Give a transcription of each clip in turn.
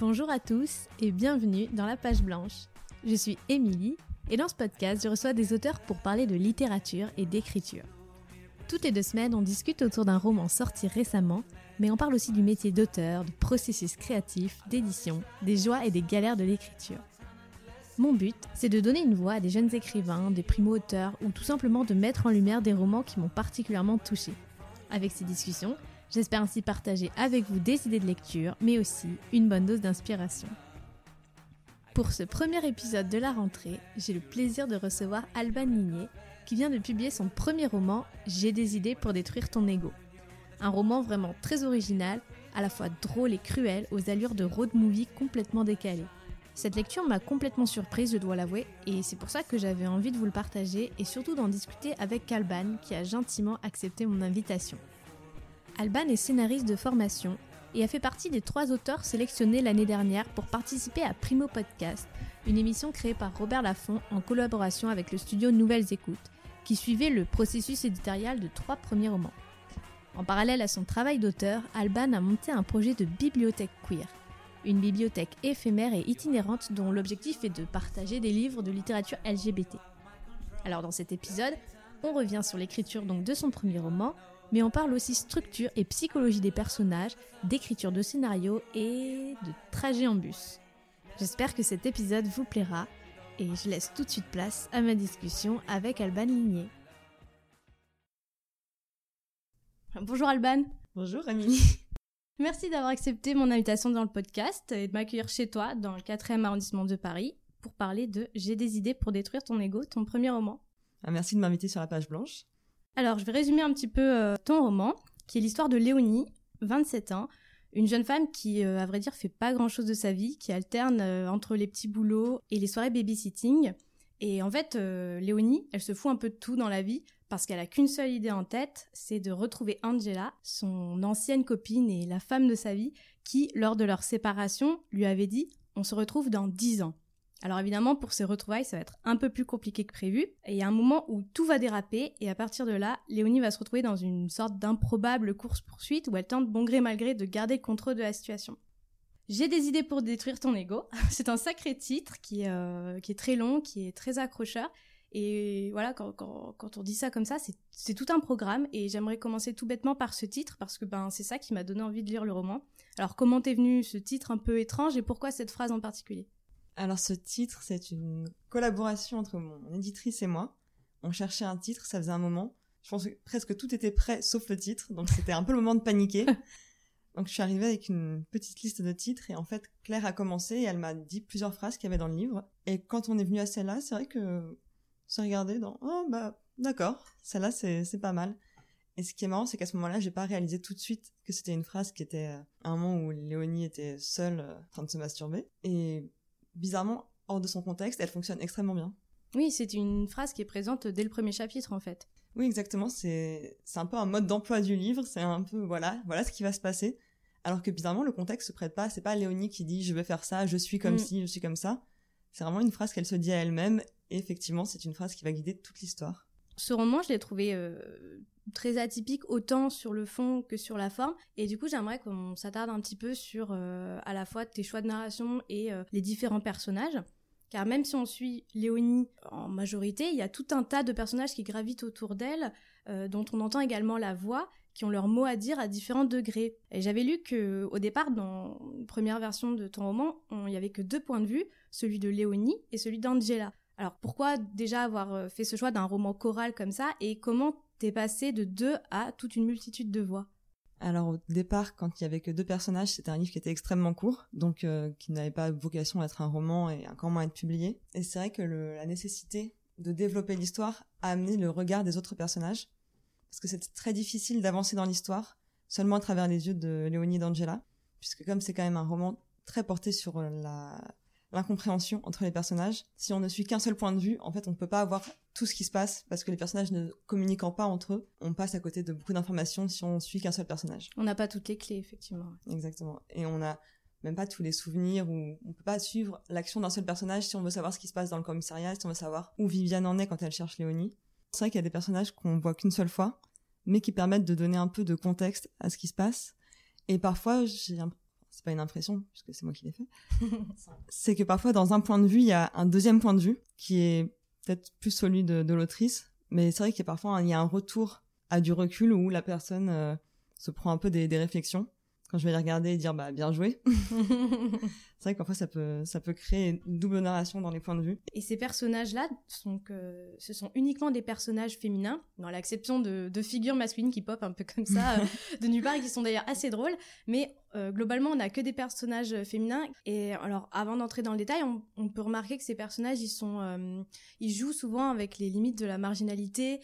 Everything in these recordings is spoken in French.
Bonjour à tous et bienvenue dans la page blanche. Je suis Émilie et dans ce podcast, je reçois des auteurs pour parler de littérature et d'écriture. Toutes les deux semaines, on discute autour d'un roman sorti récemment, mais on parle aussi du métier d'auteur, du processus créatif, d'édition, des joies et des galères de l'écriture. Mon but, c'est de donner une voix à des jeunes écrivains, des primo-auteurs ou tout simplement de mettre en lumière des romans qui m'ont particulièrement touchée. Avec ces discussions, J'espère ainsi partager avec vous des idées de lecture, mais aussi une bonne dose d'inspiration. Pour ce premier épisode de la rentrée, j'ai le plaisir de recevoir Alban Ligné, qui vient de publier son premier roman J'ai des idées pour détruire ton ego. Un roman vraiment très original, à la fois drôle et cruel, aux allures de road movie complètement décalées. Cette lecture m'a complètement surprise, je dois l'avouer, et c'est pour ça que j'avais envie de vous le partager et surtout d'en discuter avec Alban, qui a gentiment accepté mon invitation. Alban est scénariste de formation et a fait partie des trois auteurs sélectionnés l'année dernière pour participer à Primo Podcast, une émission créée par Robert Laffont en collaboration avec le studio Nouvelles Écoutes, qui suivait le processus éditorial de trois premiers romans. En parallèle à son travail d'auteur, Alban a monté un projet de bibliothèque queer, une bibliothèque éphémère et itinérante dont l'objectif est de partager des livres de littérature LGBT. Alors dans cet épisode, on revient sur l'écriture donc de son premier roman, mais on parle aussi structure et psychologie des personnages, d'écriture de scénario et de trajet en bus. J'espère que cet épisode vous plaira et je laisse tout de suite place à ma discussion avec Alban Ligné. Bonjour Alban. Bonjour Amélie. Merci d'avoir accepté mon invitation dans le podcast et de m'accueillir chez toi dans le 4e arrondissement de Paris pour parler de J'ai des idées pour détruire ton ego, ton premier roman. Ah, merci de m'inviter sur la page blanche. Alors, je vais résumer un petit peu euh, ton roman, qui est l'histoire de Léonie, 27 ans, une jeune femme qui, euh, à vrai dire, fait pas grand-chose de sa vie, qui alterne euh, entre les petits boulots et les soirées babysitting. Et en fait, Léonie, elle se fout un peu de tout dans la vie parce qu'elle a qu'une seule idée en tête, c'est de retrouver Angela, son ancienne copine et la femme de sa vie, qui, lors de leur séparation, lui avait dit on se retrouve dans 10 ans. Alors évidemment, pour ces retrouvailles, ça va être un peu plus compliqué que prévu. Et il y a un moment où tout va déraper, et à partir de là, Léonie va se retrouver dans une sorte d'improbable course-poursuite où elle tente bon gré mal gré de garder le contrôle de la situation. J'ai des idées pour détruire ton ego. C'est un sacré titre qui est, euh, qui est très long, qui est très accrocheur. Et voilà, quand, quand, on dit ça comme ça, c'est tout un programme. Et j'aimerais commencer tout bêtement par ce titre parce que ben, c'est ça qui m'a donné envie de lire le roman. Alors comment t'es venu ce titre un peu étrange et pourquoi cette phrase en particulier? Alors ce titre, c'est une collaboration entre mon éditrice et moi. On cherchait un titre, ça faisait un moment. Je pense que presque tout était prêt sauf le titre, donc c'était un peu le moment de paniquer. donc je suis arrivée avec une petite liste de titres et en fait Claire a commencé et elle m'a dit plusieurs phrases qu'il y avait dans le livre. Et quand on est venu à celle-là, c'est vrai que se regarder dans oh bah d'accord, celle-là c'est c'est pas mal. Et ce qui est marrant, c'est qu'à ce moment-là, j'ai pas réalisé tout de suite que c'était une phrase qui était euh, un moment où Léonie était seule euh, en train de se masturber. Et bizarrement, hors de son contexte, elle fonctionne extrêmement bien. Oui, c'est une phrase qui est présente dès le premier chapitre, en fait. Oui, exactement. C'est un peu un mode d'emploi du livre. C'est un peu voilà, voilà ce qui va se passer. Alors que bizarrement, le contexte se prête pas. C'est pas Léonie qui dit je vais faire ça, je suis comme ci, mm. je suis comme ça. C'est vraiment une phrase qu'elle se dit à elle-même. Et effectivement, c'est une phrase qui va guider toute l'histoire. Ce roman, je l'ai trouvé euh, très atypique autant sur le fond que sur la forme. Et du coup, j'aimerais qu'on s'attarde un petit peu sur euh, à la fois tes choix de narration et euh, les différents personnages. Car même si on suit Léonie en majorité, il y a tout un tas de personnages qui gravitent autour d'elle, dont on entend également la voix, qui ont leur mot à dire à différents degrés. Et j'avais lu que au départ, dans une première version de ton roman, il n'y avait que deux points de vue, celui de Léonie et celui d'Angela. Alors pourquoi déjà avoir fait ce choix d'un roman choral comme ça et comment t'es passé de deux à toute une multitude de voix? Alors au départ, quand il y avait que deux personnages, c'était un livre qui était extrêmement court, donc euh, qui n'avait pas vocation à être un roman et encore moins à être publié. Et c'est vrai que la nécessité de développer l'histoire a amené le regard des autres personnages, parce que c'était très difficile d'avancer dans l'histoire seulement à travers les yeux de Léonie d'Angela, puisque comme c'est quand même un roman très porté sur la l'incompréhension entre les personnages. Si on ne suit qu'un seul point de vue, en fait, on ne peut pas avoir tout ce qui se passe parce que les personnages ne communiquant pas entre eux, on passe à côté de beaucoup d'informations si on suit qu'un seul personnage. On n'a pas toutes les clés, effectivement. Exactement. Et on n'a même pas tous les souvenirs ou on peut pas suivre l'action d'un seul personnage si on veut savoir ce qui se passe dans le commissariat, si on veut savoir où Viviane en est quand elle cherche Léonie. C'est vrai qu'il y a des personnages qu'on voit qu'une seule fois, mais qui permettent de donner un peu de contexte à ce qui se passe. Et parfois, j'ai c'est pas une impression puisque c'est moi qui l'ai fait, c'est que parfois dans un point de vue, il y a un deuxième point de vue qui est peut-être plus celui de, de l'autrice, mais c'est vrai qu'il y a parfois il y a un retour à du recul où la personne euh, se prend un peu des, des réflexions quand je vais les regarder et dire bah bien joué. c'est vrai que parfois ça peut ça peut créer une double narration dans les points de vue. Et ces personnages-là sont que ce sont uniquement des personnages féminins, dans l'acception de, de, figures masculines qui pop un peu comme ça euh, de nulle part et qui sont d'ailleurs assez drôles. Mais euh, globalement, on n'a que des personnages féminins. Et alors, avant d'entrer dans le détail, on, on, peut remarquer que ces personnages, ils sont, euh, ils jouent souvent avec les limites de la marginalité.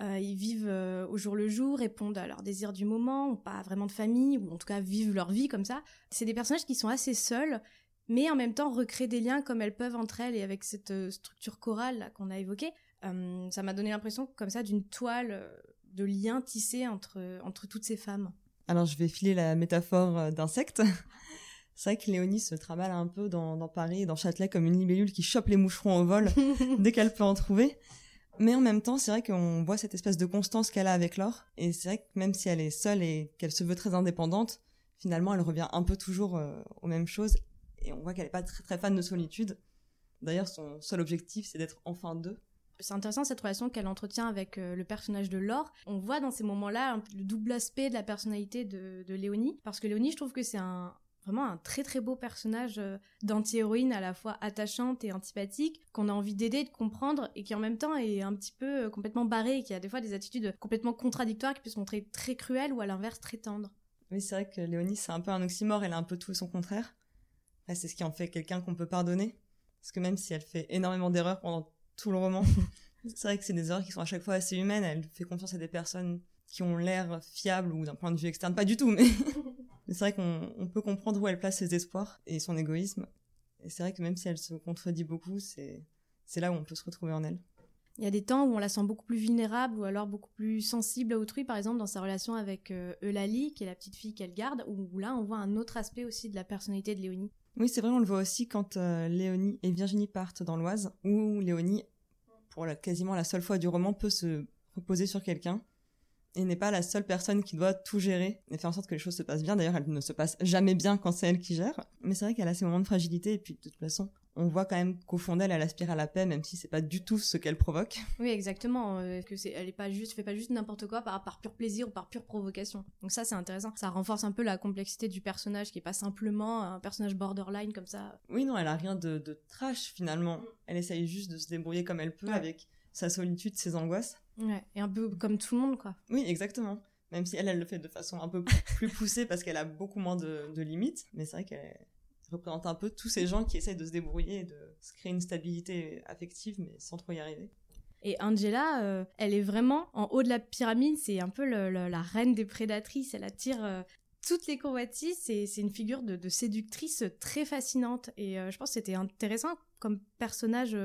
Euh, ils vivent euh, au jour le jour, répondent à leurs désirs du moment, ont pas vraiment de famille, ou en tout cas vivent leur vie comme ça. C'est des personnages qui sont assez seuls, mais en même temps recréent des liens comme elles peuvent entre elles et avec cette euh, structure chorale qu'on a évoquée. ça m'a donné l'impression comme ça d'une toile de liens tissés entre, entre toutes ces femmes. Alors je vais filer la métaphore d'insectes. C'est vrai que Léonie se travaille un peu dans, dans Paris, dans Châtelet, comme une libellule qui chope les moucherons au vol dès qu'elle peut en trouver. Mais en même temps, c'est vrai qu'on voit cette espèce de constance qu'elle a avec Laure. Et c'est vrai que même si elle est seule et qu'elle se veut très indépendante, finalement, elle revient un peu toujours euh, aux mêmes choses. Et on voit qu'elle n'est pas très, fan de solitude. D'ailleurs, son seul objectif, c'est d'être enfin deux. C'est intéressant cette relation qu'elle entretient avec euh, le personnage de Laure. On voit dans ces moments-là le double aspect de la personnalité de, de Léonie. Parce que Léonie, je trouve que c'est un, vraiment un très très beau personnage euh, d'anti-héroïne à la fois attachante et antipathique qu'on a envie d'aider, de comprendre et qui en même temps est un petit peu euh, complètement barré et qui a des fois des attitudes complètement contradictoires qui peuvent se montrer très cruelles ou à l'inverse très tendres. Oui, c'est vrai que Léonie c'est un peu un oxymore, elle a un peu tout son contraire. c'est ce qui en fait quelqu'un qu'on peut pardonner parce que même si elle fait énormément d'erreurs pendant tout le roman, c'est vrai que c'est des erreurs qui sont à chaque fois assez humaines, elle fait confiance à des personnes qui ont l'air fiables ou d'un point de vue externe pas du tout mais c'est vrai qu'on peut comprendre où elle place ses espoirs et son égoïsme. Et c'est vrai que même si elle se contredit beaucoup, c'est là où on peut se retrouver en elle. Il y a des temps où on la sent beaucoup plus vulnérable ou alors beaucoup plus sensible à autrui, par exemple dans sa relation avec euh, Eulalie, qui est la petite fille qu'elle garde, où là on voit un autre aspect aussi de la personnalité de Léonie. Oui, c'est vrai, on le voit aussi quand euh, Léonie et Virginie partent dans l'Oise, où Léonie, pour la, quasiment la seule fois du roman, peut se reposer sur quelqu'un et n'est pas la seule personne qui doit tout gérer et faire en sorte que les choses se passent bien. D'ailleurs, elle ne se passe jamais bien quand c'est elle qui gère. Mais c'est vrai qu'elle a ses moments de fragilité et puis de toute façon, on voit quand même qu'au fond d'elle, elle aspire à la paix, même si c'est pas du tout ce qu'elle provoque. Oui, exactement. Euh, que c'est, elle est pas juste, fait pas juste n'importe quoi par, par pur plaisir ou par pure provocation. Donc ça, c'est intéressant. Ça renforce un peu la complexité du personnage, qui est pas simplement un personnage borderline comme ça. Oui, non, elle a rien de, de trash finalement. Elle essaye juste de se débrouiller comme elle peut avec sa solitude, ses angoisses. Ouais, et un peu comme tout le monde, quoi. Oui, exactement. Même si elle, elle le fait de façon un peu plus poussée parce qu'elle a beaucoup moins de, de limites. Mais c'est vrai qu'elle représente un peu tous ces gens qui essayent de se débrouiller et de se créer une stabilité affective, mais sans trop y arriver. Et Angela, euh, elle est vraiment en haut de la pyramide. C'est un peu le, la reine des prédatrices. Elle attire euh, toutes les convoitises. C'est une figure de, de, séductrice très fascinante. Et euh, je pense que c'était intéressant comme personnage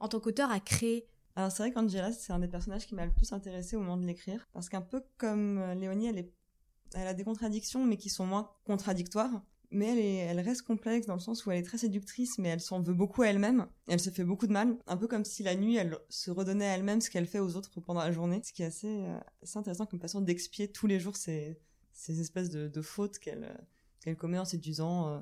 en tant qu'auteur à créer. Alors c'est vrai qu'Angela, c'est un des personnages qui m'a le plus intéressé au moment de l'écrire, parce qu'un peu comme euh, Léonie, elle, est, elle a des contradictions, mais qui sont moins contradictoires. Mais elle, est, elle reste complexe dans le sens où elle est très séductrice, mais elle s'en veut beaucoup à elle-même. Elle se fait beaucoup de mal, un peu comme si la nuit, elle se redonnait à elle-même ce qu'elle fait aux autres pendant la journée. Ce qui est assez, euh, assez intéressant comme façon d'expier tous les jours ces, ces espèces de, fautes qu'elle qu'elle commet en séduisant euh,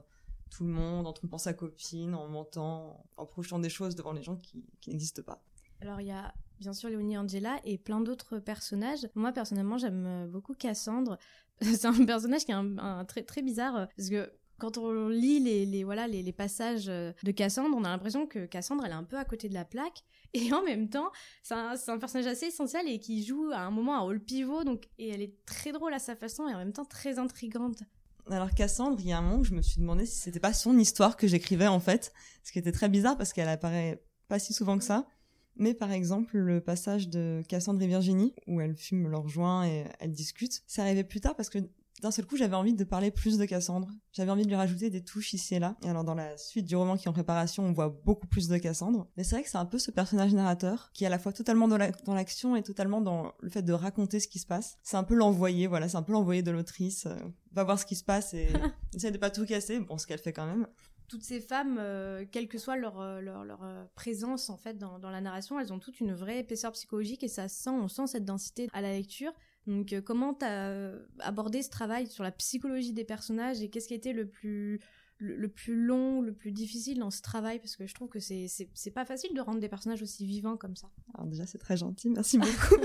tout le monde, en trompant sa copine, en mentant, en projetant des choses devant les gens qui, qui n'existent pas. Alors il y a bien sûr Léonie Angela et plein d'autres personnages. Moi personnellement j'aime euh, beaucoup Cassandre. C'est un personnage qui est très très bizarre euh, parce que quand on lit les, voilà les, passages euh, de Cassandre, on a l'impression que Cassandre elle est un peu à côté de la plaque et en même temps c'est un, personnage assez essentiel et qui joue à un moment un rôle pivot donc et elle est très drôle à sa façon et en même temps très intrigante. Alors Cassandre, il y a un moment je me suis demandé si c'était pas son histoire que j'écrivais en fait, ce qui était très bizarre parce qu'elle apparaît pas si souvent que ça. Mais par exemple, le passage de Cassandre et Virginie, où elles fument leur joint et elles discutent, c'est arrivé plus tard parce que d'un seul coup, j'avais envie de parler plus de Cassandre. J'avais envie de lui rajouter des touches ici et là. Et alors, dans la suite du roman qui est en préparation, on voit beaucoup plus de Cassandre. Mais c'est vrai que c'est un peu ce personnage narrateur qui est à la fois totalement dans l'action et totalement dans le fait de raconter ce qui se passe. C'est un peu l'envoyé, voilà, c'est un peu l'envoyé de l'autrice. Euh, va voir ce qui se passe et essaye de pas tout casser. Bon, ce qu'elle fait quand même toutes ces femmes, euh, quelle que soit leur, euh, leur, leur euh, présence en fait dans, dans, la narration, elles ont toutes une vraie épaisseur psychologique et ça sent, on sent cette densité à la lecture. Donc, comment tu as abordé ce travail sur la psychologie des personnages et qu'est-ce qui a été le plus le, plus long, le plus difficile dans ce travail? Parce que je trouve que c'est pas facile de rendre des personnages aussi vivants comme ça. Alors déjà, c'est très gentil, merci beaucoup.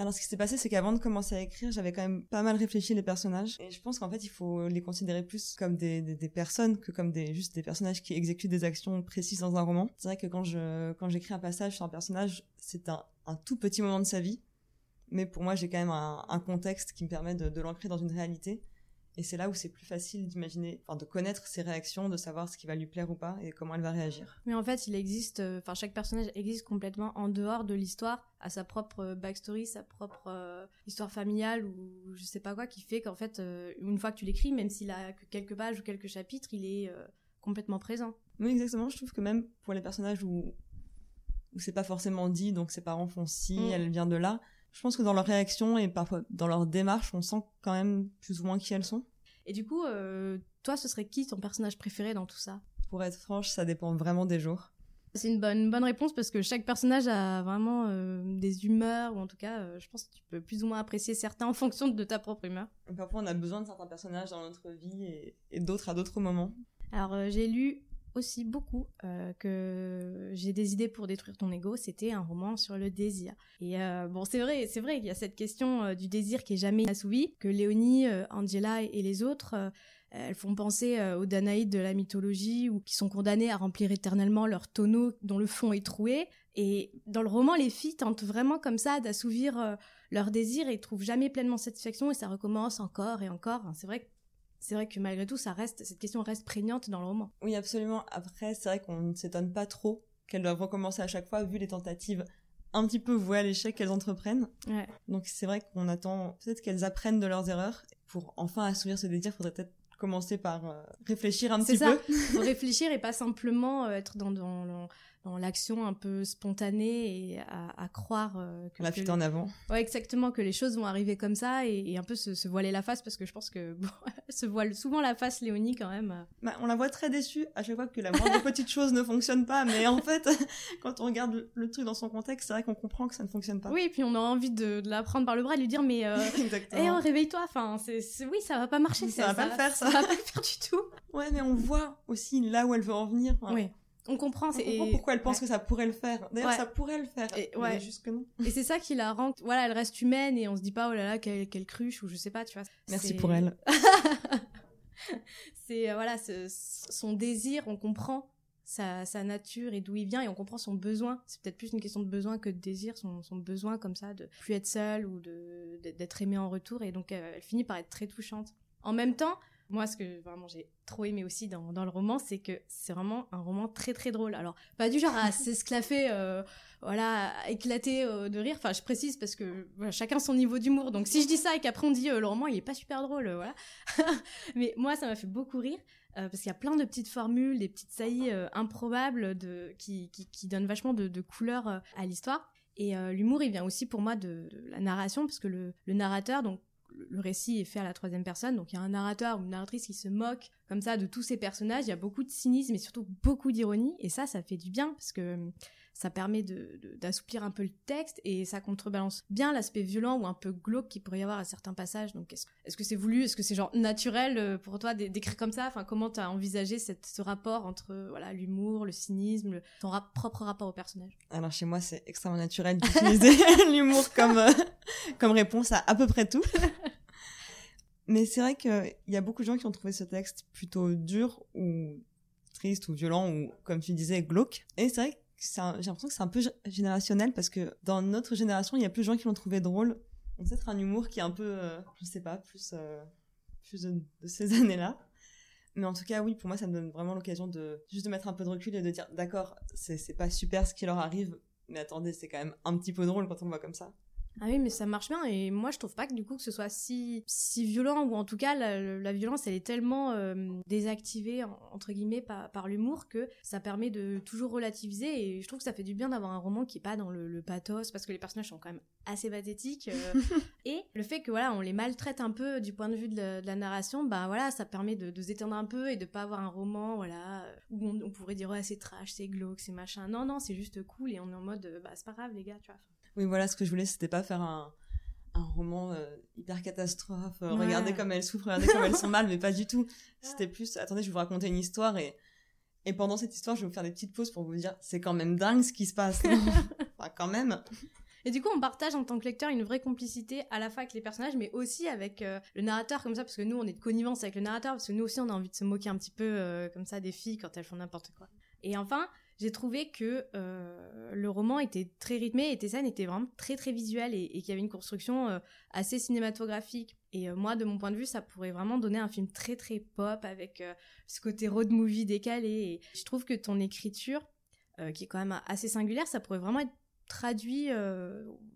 Alors, ce qui s'est passé, c'est qu'avant de commencer à écrire, j'avais quand même pas mal réfléchi les personnages. Et je pense qu'en fait, il faut les considérer plus comme des, personnes que comme des, juste des personnages qui exécutent des actions précises dans un roman. C'est vrai que quand je, quand j'écris un passage sur un personnage, c'est un, tout petit moment de sa vie. Mais pour moi, j'ai quand même un, un, contexte qui me permet de, de l'ancrer dans une réalité. Et c'est là où c'est plus facile d'imaginer, enfin de connaître ses réactions, de savoir ce qui va lui plaire ou pas et comment elle va réagir. Mais en fait, il existe, euh, enfin chaque personnage existe complètement en dehors de l'histoire, à sa propre euh, backstory, sa propre euh, histoire familiale ou je sais pas quoi, qui fait qu'en fait, une fois que tu l'écris, même s'il a que quelques pages ou quelques chapitres, il est complètement présent. Oui, exactement. Je trouve que même pour les personnages où où c'est pas forcément dit, donc ses parents font si, mm. elle vient de là je pense que dans leur réaction et parfois dans leur démarche, on sent quand même plus ou moins qui elles sont. Et du coup, euh, toi, ce serait qui ton personnage préféré dans tout ça? Pour être franche, ça dépend vraiment des jours. C'est une bonne, bonne réponse parce que chaque personnage a vraiment euh, des humeurs, ou en tout cas, euh, je pense que tu peux plus ou moins apprécier certains en fonction de ta propre humeur. parfois, on a besoin de certains personnages dans notre vie et, et d'autres à d'autres moments. Alors, j'ai lu aussi beaucoup euh, que j'ai des idées pour détruire ton ego, c'était un roman sur le désir. Et euh, bon, c'est vrai, c'est vrai qu'il y a cette question euh, du désir qui est jamais assouvie, que Léonie, Angela et, les autres elles font penser aux Danaïdes de la mythologie ou qui sont condamnées à remplir éternellement leur tonneau dont le fond est troué. Et dans le roman, les filles tentent vraiment comme ça d'assouvir leur désir et trouvent jamais pleinement satisfaction et ça recommence encore et encore. C'est vrai que c'est vrai que malgré tout, ça reste, cette question reste prégnante dans le roman. Oui, absolument. Après, c'est vrai qu'on ne s'étonne pas trop qu'elles doivent recommencer à chaque fois, vu les tentatives un petit peu vouées à l'échec qu'elles entreprennent. Donc c'est vrai qu'on attend peut-être qu'elles apprennent de leurs erreurs. Pour enfin assouvir ce désir, faudrait peut-être commencer par euh, réfléchir un petit ça. peu. Faut réfléchir et pas simplement euh, être dans, dans, dans l'action un peu spontanée et à, croire euh, que la fuite en avant. Ouais, exactement que les choses vont arriver comme ça et, un peu se, voiler la face parce que je pense que bon, se voile souvent la face Léonie quand même. Bah, on la voit très déçue à chaque fois que la moindre petite chose ne fonctionne pas, mais en fait, quand on regarde le, truc dans son contexte, c'est vrai qu'on comprend que ça ne fonctionne pas. Oui, et puis on a envie de, la prendre par le bras et lui dire mais hey, oh, réveille-toi, enfin c'est oui ça va pas marcher, ça, ça va pas le faire ça. Ça va pas le faire du tout. Ouais, mais on voit aussi là où elle veut en venir. Oui on comprend. On pourquoi elle pense que ça pourrait le faire. D'ailleurs, ça pourrait le faire. Et, ouais. juste que non. Et c'est ça qui la rend. Voilà, elle reste humaine et on se dit pas oh là là quelle, cruche ou je sais pas, tu vois. Merci pour elle. c'est euh, voilà, son désir, on comprend sa, nature et d'où il vient et on comprend son besoin. C'est peut-être plus une question de besoin que de désir, son, besoin comme ça de plus être seule ou de d'être aimée en retour et donc euh, elle finit par être très touchante. En même temps, moi, ce que vraiment j'ai trop aimé aussi dans, dans le roman, c'est que c'est vraiment un roman très très drôle. Alors, pas du genre à s'esclaffer, euh, voilà, à éclater euh, de rire. Enfin, je précise parce que voilà, chacun son niveau d'humour. Donc, si je dis ça et qu'après on dit euh, le roman il est pas super drôle, voilà. Mais moi, ça m'a fait beaucoup rire parce qu'il y a plein de petites formules, des petites saillies improbables de, qui, qui, qui, donnent vachement de, de couleur à l'histoire. Et l'humour, il vient aussi pour moi de, de la narration, parce que le, le narrateur, donc le récit est fait à la troisième personne, donc il y a un narrateur ou une narratrice qui se moque comme ça de tous ces personnages, il y a beaucoup de cynisme et surtout beaucoup d'ironie, et ça, ça fait du bien parce que hum, ça permet d'assouplir un peu le texte et ça contrebalance bien l'aspect violent ou un peu glauque qu'il pourrait y avoir à certains passages. Donc est-ce que c'est voulu, est-ce que c'est genre naturel euh, pour toi d'écrire comme ça? Enfin, comment t'as envisagé cette, ce rapport entre voilà l'humour, le cynisme, ton propre rapport au personnage? Alors chez moi, c'est extrêmement naturel d'utiliser l'humour comme euh, comme réponse à à peu près tout. Mais c'est vrai qu'il y a beaucoup de gens qui ont trouvé ce texte plutôt dur ou triste ou violent ou, comme tu disais, glauque. Et c'est vrai que j'ai l'impression que c'est un peu générationnel parce que dans notre génération, il y a plus de gens qui l'ont trouvé drôle. C'est peut-être un humour qui est un peu, euh, je sais pas, plus, euh, plus de, ces années-là. Mais en tout cas, oui, pour moi, ça me donne vraiment l'occasion de juste de mettre un peu de recul et de dire, d'accord, c'est pas super ce qui leur arrive, mais attendez, c'est quand même un petit peu drôle quand on voit comme ça. Ah oui, mais ça marche bien et moi je trouve pas que du coup que ce soit si si violent ou en tout cas la, violence elle est tellement euh, désactivée entre guillemets par, par l'humour que ça permet de toujours relativiser et je trouve que ça fait du bien d'avoir un roman qui est pas dans le, pathos parce que les personnages sont quand même assez pathétiques euh, et le fait que voilà on les maltraite un peu du point de vue de la, narration bah voilà ça permet de, de s'étendre un peu et de pas avoir un roman voilà où on, pourrait dire ouais c'est trash c'est glauque c'est machin. Non non c'est juste cool et on est en mode bah c'est pas grave les gars tu vois oui, voilà, ce que je voulais, c'était pas faire un, un roman euh, hyper catastrophe. euh, Regardez comme elles souffrent, regardez comme elles sont mal, mais pas du tout. C'était plus, attendez, je vais vous raconter une histoire et, et pendant cette histoire, je vais vous faire des petites pauses pour vous dire, c'est quand même dingue ce qui se passe. enfin, quand même. Et du coup, on partage en tant que lecteur une vraie complicité à la fois avec les personnages, mais aussi avec euh, le narrateur, comme ça, parce que nous, on est de connivence avec le narrateur, parce que nous aussi, on a envie de se moquer un petit peu comme ça des filles quand elles font n'importe quoi. Et enfin, j'ai trouvé que euh, le roman était très rythmé et tes scènes étaient vraiment très très visuelles et, qu'il y avait une construction euh, assez cinématographique. Et euh, moi, de mon point de vue, ça pourrait vraiment donner un film très très pop avec ce côté road movie décalé. Je trouve que ton écriture, qui est quand même assez singulière, ça pourrait vraiment être traduit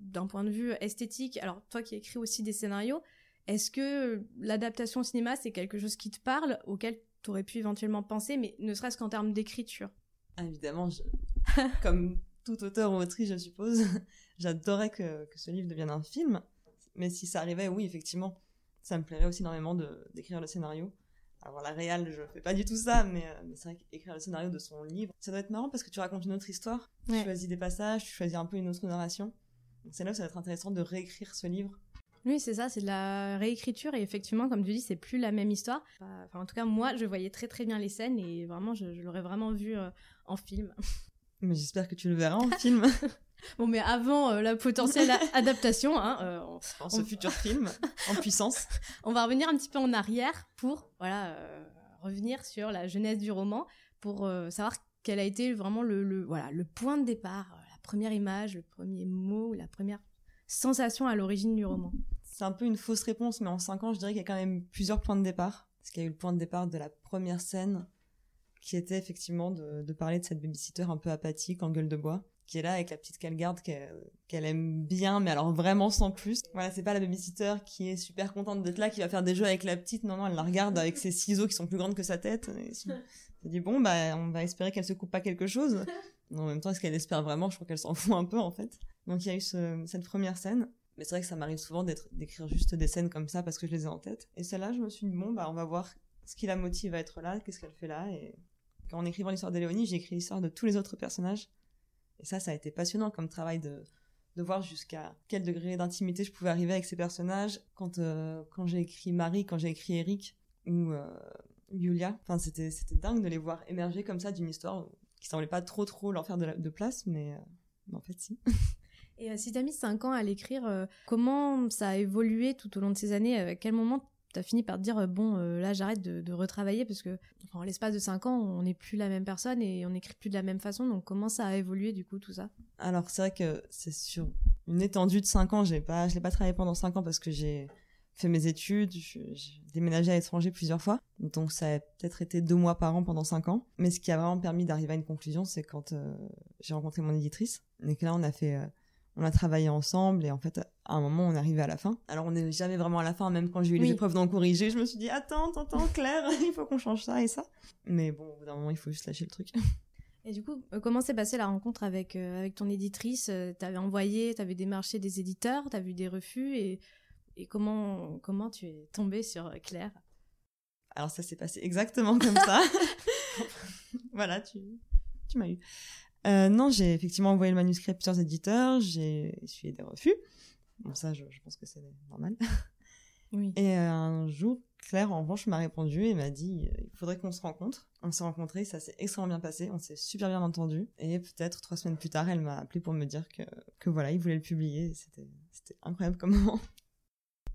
d'un point de vue esthétique. Alors, toi qui écris aussi des scénarios, est-ce que l'adaptation au cinéma, c'est quelque chose qui te parle, auquel tu aurais pu éventuellement penser, mais ne serait-ce qu'en termes d'écriture? Évidemment, je- comme tout auteur ou autrice, je suppose, j'adorais que, que ce livre devienne un film. Mais si ça arrivait, oui, effectivement, ça me plairait aussi énormément de- d'écrire le scénario. Alors la réal, je fais pas du tout ça, mais, euh, mais c'est vrai qu'écrire le scénario de son livre, ça doit être marrant parce que tu racontes une autre histoire, tu Ouais. choisis des passages, tu choisis un peu une autre narration. Donc c'est là où ça va être intéressant de réécrire ce livre. Oui, c'est ça, c'est de la réécriture et effectivement, comme tu dis, c'est plus la même histoire. Enfin, en tout cas, moi, je voyais très très bien les scènes et vraiment, je, je l'aurais vraiment vu euh, en film. Mais j'espère que tu le verras en film, Bon, mais avant euh, la potentielle adaptation, hein, euh, on, ce On- futur film, en puissance. on va revenir un petit peu en arrière pour voilà euh, revenir sur la jeunesse du roman pour savoir quel a été vraiment le, le- voilà le point de départ, la première image, le premier mot, la première sensation à l'origine du roman. C'est un peu une fausse réponse, mais en 5 ans, je dirais qu'il y a quand même plusieurs points de départ. Parce qu'il y a eu le point de départ de la première scène, qui était effectivement de, de parler de cette babysitter un peu apathique, en gueule de bois, qui est là avec la petite qu'elle garde, qu'elle aime bien, mais alors vraiment sans plus. Voilà, c'est pas la babysitter qui est super contente d'être là, qui va faire des jeux avec la petite. Non, non, elle la regarde avec ses ciseaux qui sont plus grandes que sa tête. Et elle dit, bon, bah, on va espérer qu'elle se coupe pas quelque chose. En même temps, est-ce qu'elle espère vraiment? Je crois qu'elle s'en fout un peu, en fait. Donc, il y a eu ce- cette première scène. Mais c'est vrai que ça m'arrive souvent d'écrire juste des scènes comme ça parce que je les ai en tête. Et celle-là, je me suis dit, bon, bah, on va voir ce qui la motive à être là, qu'est-ce qu'elle fait là. Et en écrivant l'histoire d'Éléonie, j'ai écrit l'histoire de tous les autres personnages. Et ça, ça a été passionnant comme travail de, voir jusqu'à quel degré d'intimité je pouvais arriver avec ces personnages. Quand, euh, quand j'ai écrit Marie, quand j'ai écrit Eric ou euh, Yulia, enfin, c'était, dingue de les voir émerger comme ça d'une histoire qui semblait pas trop trop leur faire de, la- de place, euh, mais en fait, si. Et euh, si t'as mis 5 ans à l'écrire, euh, comment ça a évolué tout au long de ces années? À quel moment t'as fini par te dire euh, bon là j'arrête de, retravailler parce que enfin, en l'espace de 5 ans on n'est plus la même personne et on n'écrit plus de la même façon. Donc comment ça a évolué du coup tout ça? Alors c'est vrai que c'est sur une étendue de 5 ans, pas, je l'ai pas travaillé pendant 5 ans parce que j'ai fait mes études, j'ai déménagé à l'étranger plusieurs fois, donc ça a peut-être été deux mois par an pendant 5 ans. Mais ce qui a vraiment permis d'arriver à une conclusion, c'est quand j'ai rencontré mon éditrice, et que là on a fait, on a travaillé ensemble, et en fait à un moment on est arrivé à la fin. Alors on n'est jamais vraiment à la fin, même quand j'ai eu Oui. les épreuves d'en corriger, je me suis dit attends, attends, attends, Claire, il faut qu'on change ça et ça. Mais bon, au bout d'un moment il faut juste lâcher le truc. Et du coup, euh, comment s'est passée la rencontre avec, euh, avec ton éditrice? Euh, T'avais envoyé, t'avais démarché des éditeurs, t'as vu des refus et, et comment, comment tu es tombée sur Claire? Alors ça s'est passé exactement comme ça. voilà, tu, tu m'as eu. Euh, non, j'ai effectivement envoyé le manuscrit à plusieurs éditeurs, j'ai essuyé des refus. Bon, ça, je, je pense que c'est normal. Oui. Et euh, un jour, Claire, en revanche, m'a répondu et m'a dit euh, il faudrait qu'on se rencontre. On s'est rencontrés, ça s'est extrêmement bien passé, on s'est super bien entendu. Et peut-être trois semaines plus tard, elle m'a appelé pour me dire que, que voilà, il voulait le publier. C'était incroyable comme moment.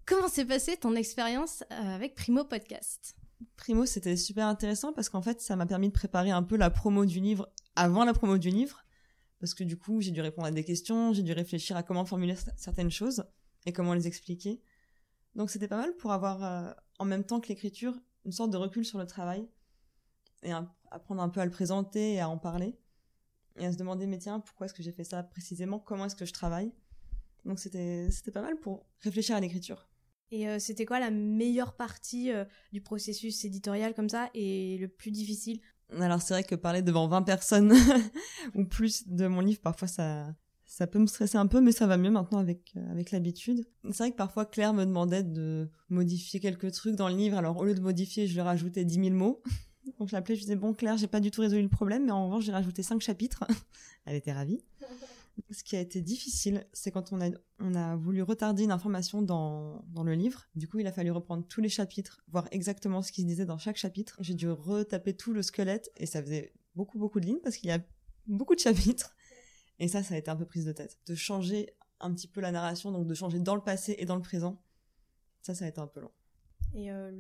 Comment s'est passée ton expérience avec Primo Podcast? Primo, c'était super intéressant parce qu'en fait, ça m'a permis de préparer un peu la promo du livre avant la promo du livre. Parce que du coup, j'ai dû répondre à des questions, j'ai dû réfléchir à comment formuler cer- certaines choses et comment les expliquer. Donc c'était pas mal pour avoir, euh, en même temps que l'écriture, une sorte de recul sur le travail et apprendre un peu à le présenter et à en parler. Et à se demander, mais tiens, pourquoi est-ce que j'ai fait ça précisément? Comment est-ce que je travaille? Donc c'était pas mal pour réfléchir à l'écriture. Et euh, c'était quoi la meilleure partie euh, du processus éditorial comme ça et le plus difficile? Alors c'est vrai que parler devant 20 personnes ou plus de mon livre, parfois ça, ça peut me stresser un peu, mais ça va mieux maintenant avec, euh, avec l'habitude. C'est vrai que parfois Claire me demandait de modifier quelques trucs dans le livre, alors au lieu de modifier, je lui rajoutais 10 000 mots. Donc je l'appelais, je disais, bon Claire, j'ai pas du tout résolu le problème, mais en revanche j'ai rajouté 5 chapitres. Elle était ravie. Ce qui a été difficile, c'est quand on a, voulu retarder une information dans, le livre. Du coup, il a fallu reprendre tous les chapitres, voir exactement ce qui se disait dans chaque chapitre. J'ai dû retaper tout le squelette et ça faisait beaucoup, beaucoup de lignes parce qu'il y a beaucoup de chapitres. Et ça, ça a été un peu prise de tête. De changer un petit peu la narration, donc de changer dans le passé et dans le présent. Ça, ça a été un peu long. Et euh,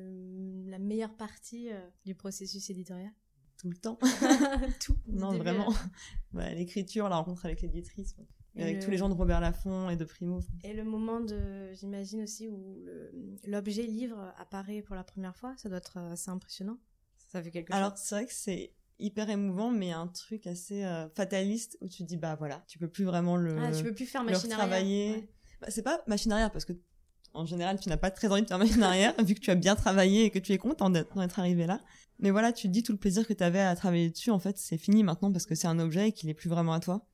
la meilleure partie euh, du processus éditorial? Tout le temps. Tout. non, début vraiment. Bah, L'écriture, la rencontre avec l'éditrice, avec le- tous les gens de Robert Laffont et de Primo. Et le moment de, j'imagine aussi, où l'objet livre apparaît pour la première fois, ça doit être euh, assez impressionnant. Ça fait quelque Alors, chose. c'est vrai que c'est hyper émouvant, mais un truc assez euh, fataliste où tu te dis, bah voilà, tu peux plus vraiment le, Ah, tu peux plus faire machine arrière. Ouais. Bah, c'est pas machine arrière parce que en général, tu n'as pas très envie de faire machine arrière vu que tu as bien travaillé et que tu es content d'être d'en être arrivé là. Mais voilà, tu te dis tout le plaisir que tu avais à travailler dessus, en fait, c'est fini maintenant parce que c'est un objet et qu'il est plus vraiment à toi.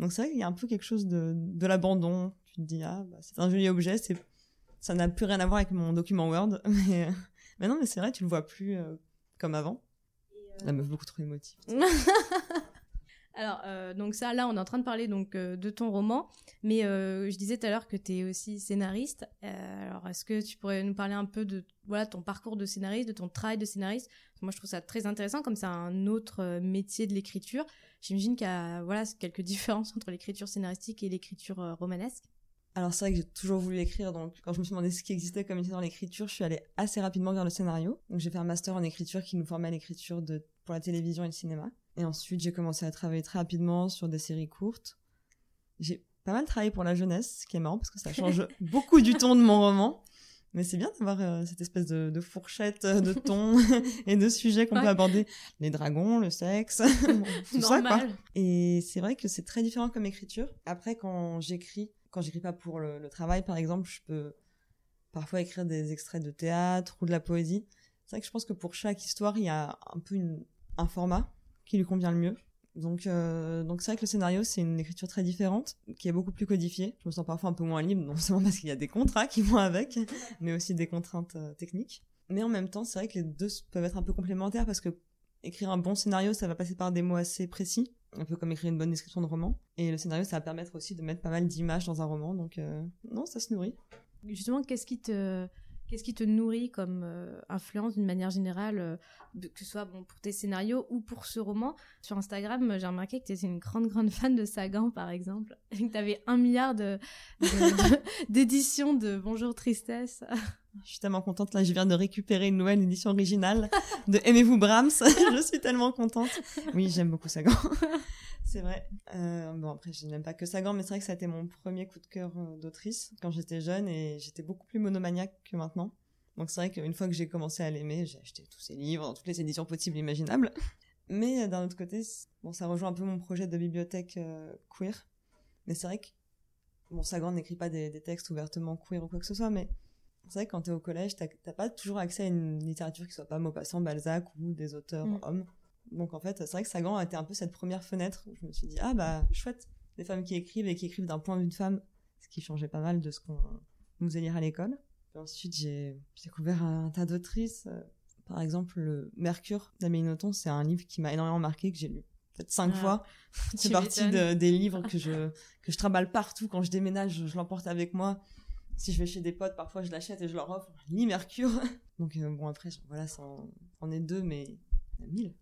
Donc c'est vrai qu'il y a un peu quelque chose de, de l'abandon. Tu te dis, ah, bah, c'est un joli objet, c'est, ça n'a plus rien à voir avec mon document Word. Mais, euh, mais non, mais c'est vrai, tu le vois plus euh, comme avant. La meuf beaucoup trop émotive. Alors, euh, donc ça, là, on est en train de parler donc euh, de ton roman, mais euh, je disais tout à l'heure que tu es aussi scénariste. Alors, est-ce que tu pourrais nous parler un peu de voilà ton parcours de scénariste, de ton travail de scénariste? Moi, je trouve ça très intéressant, comme c'est un autre métier de l'écriture. J'imagine qu'il y a voilà quelques différences entre l'écriture scénaristique et l'écriture romanesque. Alors c'est vrai que j'ai toujours voulu écrire, donc quand je me suis demandé ce qui existait comme métier dans l'écriture, je suis allée assez rapidement vers le scénario. Donc j'ai fait un master en écriture qui nous formait à l'écriture pour la télévision et le cinéma. Et ensuite j'ai commencé à travailler très rapidement sur des séries courtes. J'ai pas mal travaillé pour la jeunesse, ce qui est marrant parce que ça change beaucoup du ton de mon roman. Mais c'est bien d'avoir euh, cette espèce de, de fourchette euh, de ton et de sujets qu'on Ouais. peut aborder. Les dragons, le sexe, tout ça quoi. Et c'est vrai que c'est très différent comme écriture. Après, quand j'écris, quand j'écris pas pour le, le travail, par exemple, je peux parfois écrire des extraits de théâtre ou de la poésie. C'est vrai que je pense que pour chaque histoire, il y a un peu une, un format qui lui convient le mieux. Donc, euh, donc c'est vrai que le scénario, c'est une écriture très différente, qui est beaucoup plus codifiée. Je me sens parfois un peu moins libre, non seulement parce qu'il y a des contrats qui vont avec, mais aussi des contraintes euh, techniques. Mais en même temps, c'est vrai que les deux peuvent être un peu complémentaires parce que écrire un bon scénario, ça va passer par des mots assez précis, un peu comme écrire une bonne description de roman. Et le scénario, ça va permettre aussi de mettre pas mal d'images dans un roman, donc euh, non, ça se nourrit. Justement, qu'est-ce qui te qu'est-ce qui te nourrit comme euh, influence d'une manière générale, euh, que ce soit bon pour tes scénarios ou pour ce roman? Sur Instagram, j'ai remarqué que tu étais une grande grande fan de Sagan, par exemple, et que tu avais un milliard de de- d'éditions de Bonjour Tristesse. Je suis tellement contente, là, je viens de récupérer une nouvelle édition originale de Aimez-vous Brahms, je suis tellement contente. Oui, j'aime beaucoup Sagan. c'est vrai. Euh, bon, après, je n'aime pas que Sagan, mais c'est vrai que ça a été mon premier coup de cœur euh, d'autrice quand j'étais jeune et j'étais beaucoup plus monomaniaque que maintenant. Donc c'est vrai qu'une fois que j'ai commencé à l'aimer, j'ai acheté tous ses livres dans toutes les éditions possibles et imaginables. Mais euh, d'un autre côté, bon, ça rejoint un peu mon projet de bibliothèque euh, queer. Mais c'est vrai que bon, Sagan n'écrit pas des, des textes ouvertement queer ou quoi que ce soit, mais c'est vrai que quand t'es au collège, t'as t'as pas toujours accès à une littérature qui soit pas Maupassant, Balzac ou des auteurs Mm. hommes. Donc en fait, c'est vrai que Sagan a été un peu cette première fenêtre où je me suis dit ah bah chouette, des femmes qui écrivent et qui écrivent d'un point de vue de femme, ce qui changeait pas mal de ce qu'on nous faisait lire à l'école. Ensuite, j'ai découvert un tas d'autrices. euh, Par exemple, le Mercure d'Amélie Nothomb, c'est un livre qui m'a énormément marqué, que j'ai lu peut-être cinq Ah, fois. tu C'est m'étonnes. de- des livres que je, que je trimballe partout. Quand je déménage, je, je l'emporte avec moi. Si je vais chez des potes, parfois je l'achète et je leur offre. Lis Mercure. Donc euh, bon, après, voilà, ça en, en est deux, mais il y a mille.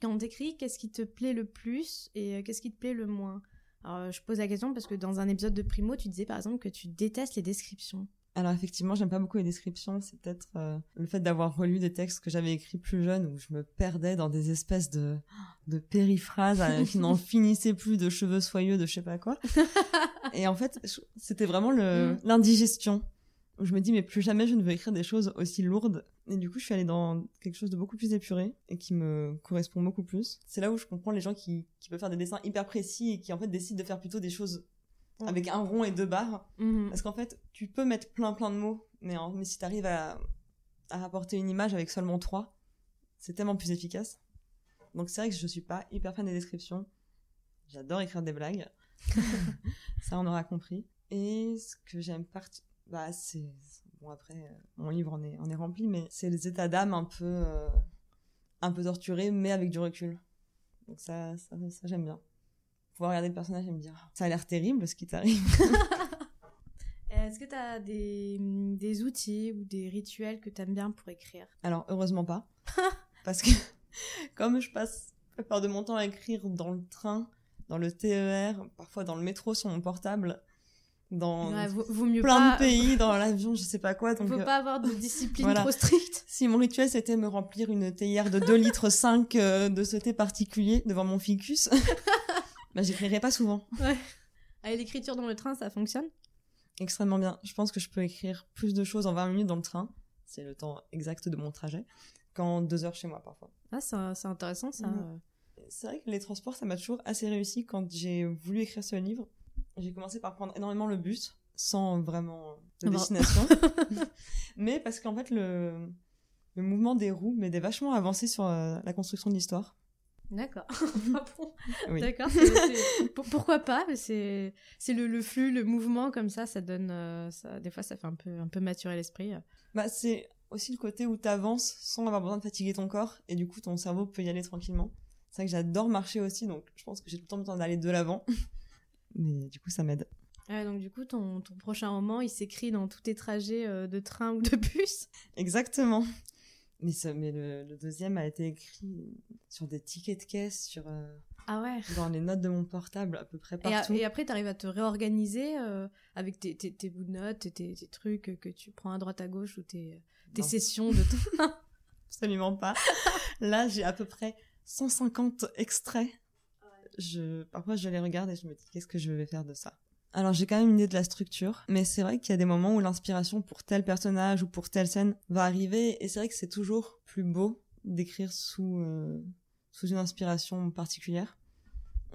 Quand on t'écrit, qu'est-ce qui te plaît le plus et euh, qu'est-ce qui te plaît le moins? Alors, euh, je pose la question parce que dans un épisode de Primo, tu disais par exemple que tu détestes les descriptions. Alors effectivement, j'aime pas beaucoup les descriptions. C'est peut-être euh, le fait d'avoir relu des textes que j'avais écrits plus jeune où je me perdais dans des espèces de, de périphrases euh, qui n'en finissaient plus de cheveux soyeux, de je sais pas quoi. Et en fait, c'était vraiment le Mm. l'indigestion. Où je me dis, mais plus jamais je ne veux écrire des choses aussi lourdes. Et du coup, je suis allée dans quelque chose de beaucoup plus épuré et qui me correspond beaucoup plus. C'est là où je comprends les gens qui, qui peuvent faire des dessins hyper précis et qui en fait décident de faire plutôt des choses Avec un rond et deux barres. Mhm. Parce qu'en fait, tu peux mettre plein plein de mots, mais, en- mais si tu arrives à, à rapporter une image avec seulement trois, c'est tellement plus efficace. Donc c'est vrai que je suis pas hyper fan des descriptions. J'adore écrire des blagues. Ça, on aura compris. Et ce que j'aime parti... Bah, c'est... Bon, après, euh, mon livre en est, en est rempli, mais c'est les états d'âme un peu... euh, un peu torturés, mais avec du recul. Donc ça, ça, ça j'aime bien. Pouvoir regarder le personnage et me dire ça a l'air terrible ce qui t'arrive. Est-ce que tu as des, des, outils ou des rituels que tu aimes bien pour écrire? Alors, heureusement pas. Parce que comme je passe la plupart de mon temps à écrire dans le train, dans le TER, parfois dans le métro sur mon portable, dans plein de pays, dans l'avion, je sais pas quoi. Donc, faut euh, pas avoir de discipline trop stricte. Si mon rituel c'était me remplir une théière de 2 litres 5 euh, de ce thé particulier devant mon ficus, bah j'écrirais pas souvent. Ouais. Ah, l'écriture dans le train, ça fonctionne? Extrêmement bien. Je pense que je peux écrire plus de choses en 20 minutes dans le train. C'est le temps exact de mon trajet. Qu'en deux heures chez moi parfois. Ah, c'est intéressant ça. C'est vrai que les transports, ça m'a toujours assez réussi quand j'ai voulu écrire ce livre j'ai commencé par prendre énormément le bus, sans vraiment de destination. mais parce qu'en fait, le, le mouvement des roues m'aidait vachement à avancer sur euh, la construction de l'histoire. D'accord. Ah D'accord. Pourquoi pas C'est le, le, flux, le mouvement comme ça, ça donne. Euh, ça, des fois, ça fait un peu, un peu maturer l'esprit. Bah, c'est aussi le côté où tu avances sans avoir besoin de fatiguer ton corps et du coup, ton cerveau peut y aller tranquillement. C'est vrai que j'adore marcher aussi, donc je pense que j'ai tout le temps besoin d'aller de l'avant. mais du coup, ça m'aide. donc du coup, ton, ton, prochain roman, il s'écrit dans tous tes trajets euh, de train ou de bus? Exactement. Mais, ça, mais le, deuxième a été écrit sur des tickets de caisse, sur euh, ah ouais. dans les notes de mon portable, à peu près partout. Et, après, tu arrives à te réorganiser euh, avec tes, tes, tes, bouts de notes, tes, tes, trucs que tu prends à droite à gauche ou tes, tes sessions de train? Absolument pas. Là, j'ai à peu près 150 extraits je, parfois je les regarde et je me dis qu'est-ce que je vais faire de ça? Alors j'ai quand même une idée de la structure, mais c'est vrai qu'il y a des moments où l'inspiration pour tel personnage ou pour telle scène va arriver, et c'est vrai que c'est toujours plus beau d'écrire sous, euh, sous une inspiration particulière.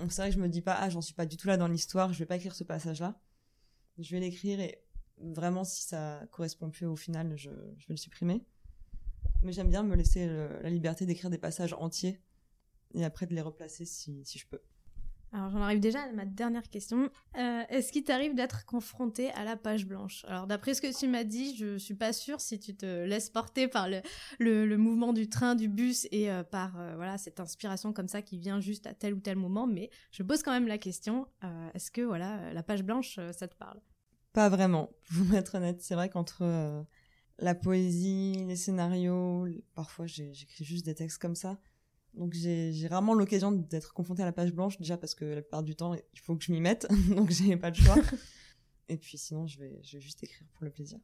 C'est vrai que je me dis pas, ah j'en suis pas du tout là dans l'histoire, je vais pas écrire ce passage-là. Je vais l'écrire et vraiment si ça correspond plus au final, je, je vais le supprimer. Mais j'aime bien me laisser la liberté d'écrire des passages entiers et après de les replacer si, si je peux. Alors j'en arrive déjà à ma dernière question. Euh, est-ce qu'il t'arrive d'être confronté à la page blanche? Alors d'après ce que tu m'as dit, je suis pas sûre si tu te laisses porter par le, mouvement du train, du bus et euh, par euh, voilà cette inspiration comme ça qui vient juste à tel ou tel moment. Mais je pose quand même la question est-ce que voilà la page blanche ça te parle? Pas vraiment. Pour être honnête, c'est vrai qu'entre la poésie, les scénarios, parfois j'écris juste des textes comme ça donc j'ai rarement l'occasion d'être confrontée à la page blanche, déjà parce que la plupart du temps, il faut que je m'y mette, donc j'ai pas le choix. Et puis sinon, je vais, je vais juste écrire pour le plaisir.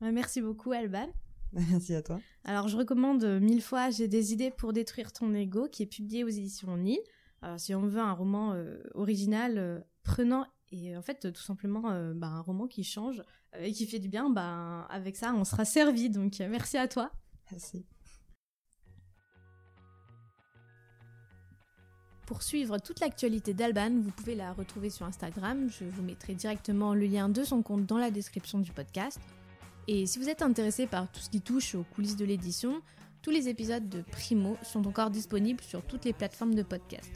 Merci beaucoup, Alban. Merci à toi. Alors, je recommande mille fois J'ai des idées pour détruire ton ego, qui est publié aux éditions Nil. Alors, si on veut un roman euh, original, euh, prenant et en fait, tout simplement, euh, bah, un roman qui change et qui fait du bien, bah, avec ça, on sera servi. Donc, merci à toi. Merci. Pour suivre toute l'actualité d'Alban, vous pouvez la retrouver sur Instagram. Je vous mettrai directement le lien de son compte dans la description du podcast. Et si vous êtes intéressé par tout ce qui touche aux coulisses de l'édition, tous les épisodes de Primo sont encore disponibles sur toutes les plateformes de podcast.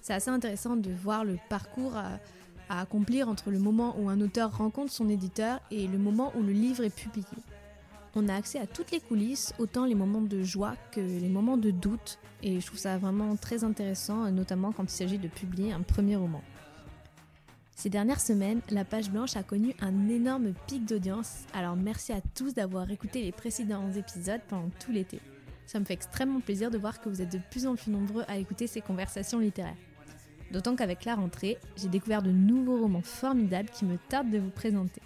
C'est assez intéressant de voir le parcours à, à accomplir entre le moment où un auteur rencontre son éditeur et le moment où le livre est publié on a accès à toutes les coulisses, autant les moments de joie que les moments de doute, et je trouve ça vraiment très intéressant, notamment quand il s'agit de publier un premier roman. Ces dernières semaines, la page blanche a connu un énorme pic d'audience, alors merci à tous d'avoir écouté les précédents épisodes pendant tout l'été. Ça me fait extrêmement plaisir de voir que vous êtes de plus en plus nombreux à écouter ces conversations littéraires. D'autant qu'avec la rentrée, j'ai découvert de nouveaux romans formidables qui me tardent de vous présenter.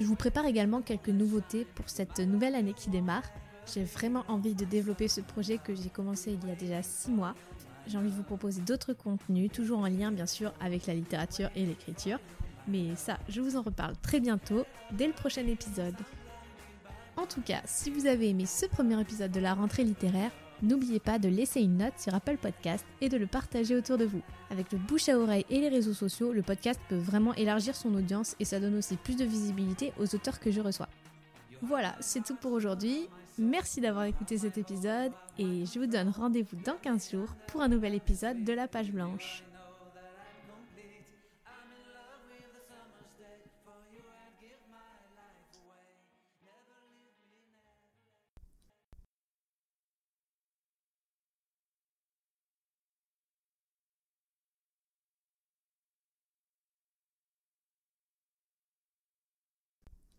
Je vous prépare également quelques nouveautés pour cette nouvelle année qui démarre. J'ai vraiment envie de développer ce projet que j'ai commencé il y a déjà 6 mois. J'ai envie de vous proposer d'autres contenus, toujours en lien bien sûr avec la littérature et l'écriture. Mais ça, je vous en reparle très bientôt, dès le prochain épisode. En tout cas, si vous avez aimé ce premier épisode de la rentrée littéraire, N'oubliez pas de laisser une note sur Apple Podcast et de le partager autour de vous. Avec le bouche à oreille et les réseaux sociaux, le podcast peut vraiment élargir son audience et ça donne aussi plus de visibilité aux auteurs que je reçois. Voilà, c'est tout pour aujourd'hui. Merci d'avoir écouté cet épisode et je vous donne rendez-vous dans 15 jours pour un nouvel épisode de La Page Blanche.